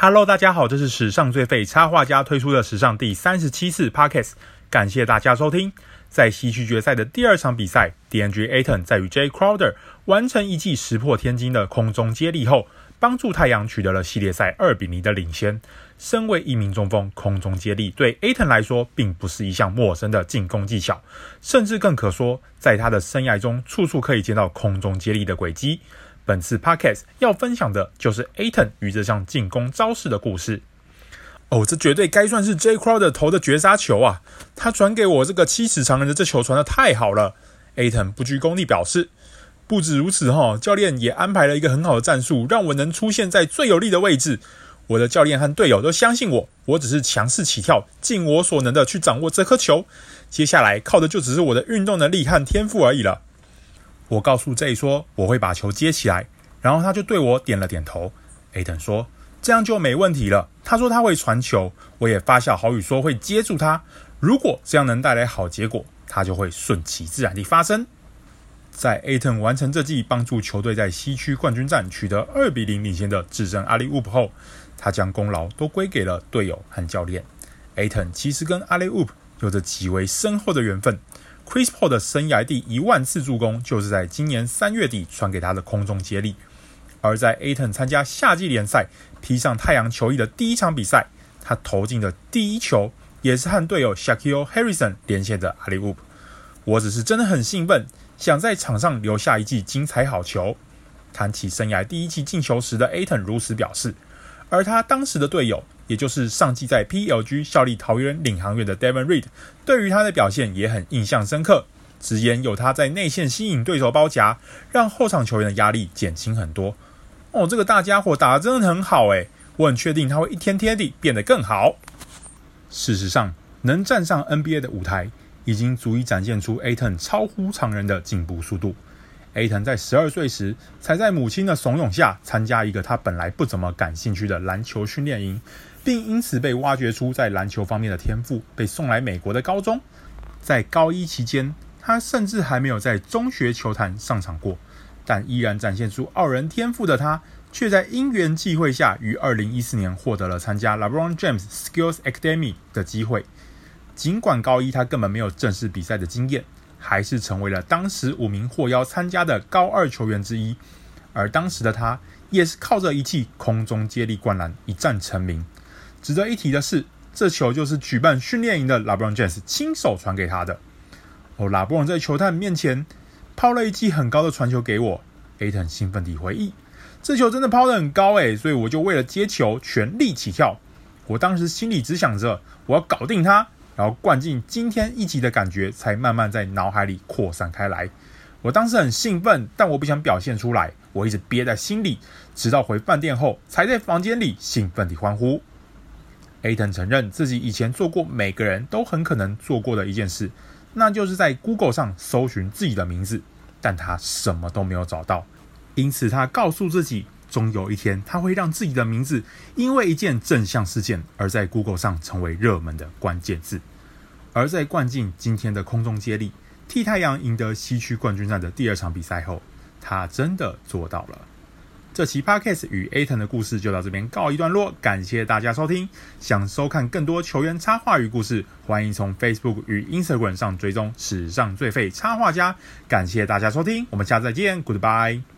Hello，大家好，这是史上最废插画家推出的史上第三十七次 Podcast，感谢大家收听。在西区决赛的第二场比赛，DeAndre Ayton 在与 Jay Crowder 完成一记石破天惊的空中接力后，帮助太阳取得了系列赛二比零的领先。身为一名中锋，空中接力对 Aton 来说并不是一项陌生的进攻技巧，甚至更可说，在他的生涯中处处可以见到空中接力的轨迹。本次 Podcast 要分享的就是 Aton 与这项进攻招式的故事。哦，这绝对该算是 Jay Crowder 投的绝杀球啊！他传给我这个七尺长人的这球传的太好了。Aton 不拘功地表示，不止如此哈，教练也安排了一个很好的战术，让我能出现在最有利的位置。我的教练和队友都相信我，我只是强势起跳，尽我所能的去掌握这颗球。接下来靠的就只是我的运动能力和天赋而已了。我告诉 Jay 说我会把球接起来，然后他就对我点了点头。Aton 说这样就没问题了。他说他会传球，我也发下好语说会接住他。如果这样能带来好结果，他就会顺其自然地发生。在 Aton 完成这记帮助球队在西区冠军战取得二比零领先的制胜 Alley-oop 后，他将功劳都归给了队友和教练。Aton 其实跟 Alley-oop 有着极为深厚的缘分。Chris Paul 的生涯第一万次助攻，就是在今年三月底传给他的空中接力。而在 Aton 参加夏季联赛，披上太阳球衣的第一场比赛，他投进的第一球，也是和队友 s h a q i l Harrison 连线的 Alley-oop。我只是真的很兴奋，想在场上留下一记精彩好球。谈起生涯第一记进球时的 Aton 如此表示，而他当时的队友。也就是上季在 PLG 效力桃园领航员的 Devon Reed，对于他的表现也很印象深刻，直言有他在内线吸引对手包夹，让后场球员的压力减轻很多。哦，这个大家伙打得真的很好诶，我很确定他会一天天地变得更好。事实上，能站上 NBA 的舞台，已经足以展现出 Aton 超乎常人的进步速度。Ayton 在十二岁时，才在母亲的怂恿下参加一个他本来不怎么感兴趣的篮球训练营。并因此被挖掘出在篮球方面的天赋，被送来美国的高中。在高一期间，他甚至还没有在中学球坛上场过，但依然展现出傲人天赋的他，却在因缘际会下，于二零一四年获得了参加 LeBron James Skills Academy 的机会。尽管高一他根本没有正式比赛的经验，还是成为了当时五名获邀参加的高二球员之一。而当时的他，也是靠着一记空中接力灌篮一战成名。值得一提的是，这球就是举办训练营的 LeBron James 亲手传给他的。哦，LeBron 在球探面前抛了一记很高的传球给我。，Aton 兴奋地回忆，这球真的抛得很高诶，所以我就为了接球全力起跳。我当时心里只想着我要搞定他，然后灌进今天一集的感觉才慢慢在脑海里扩散开来。我当时很兴奋，但我不想表现出来，我一直憋在心里，直到回饭店后才在房间里兴奋地欢呼。A 腾承认自己以前做过每个人都很可能做过的一件事，那就是在 Google 上搜寻自己的名字，但他什么都没有找到。因此，他告诉自己，终有一天他会让自己的名字因为一件正向事件而在 Google 上成为热门的关键字。而在灌进今天的空中接力，替太阳赢得西区冠军战的第二场比赛后，他真的做到了。这期 Podcast 与 a t o n 的故事就到这边告一段落，感谢大家收听。想收看更多球员插画与故事，欢迎从 Facebook 与 Instagram 上追踪史上最废插画家。感谢大家收听，我们下次再见，Goodbye。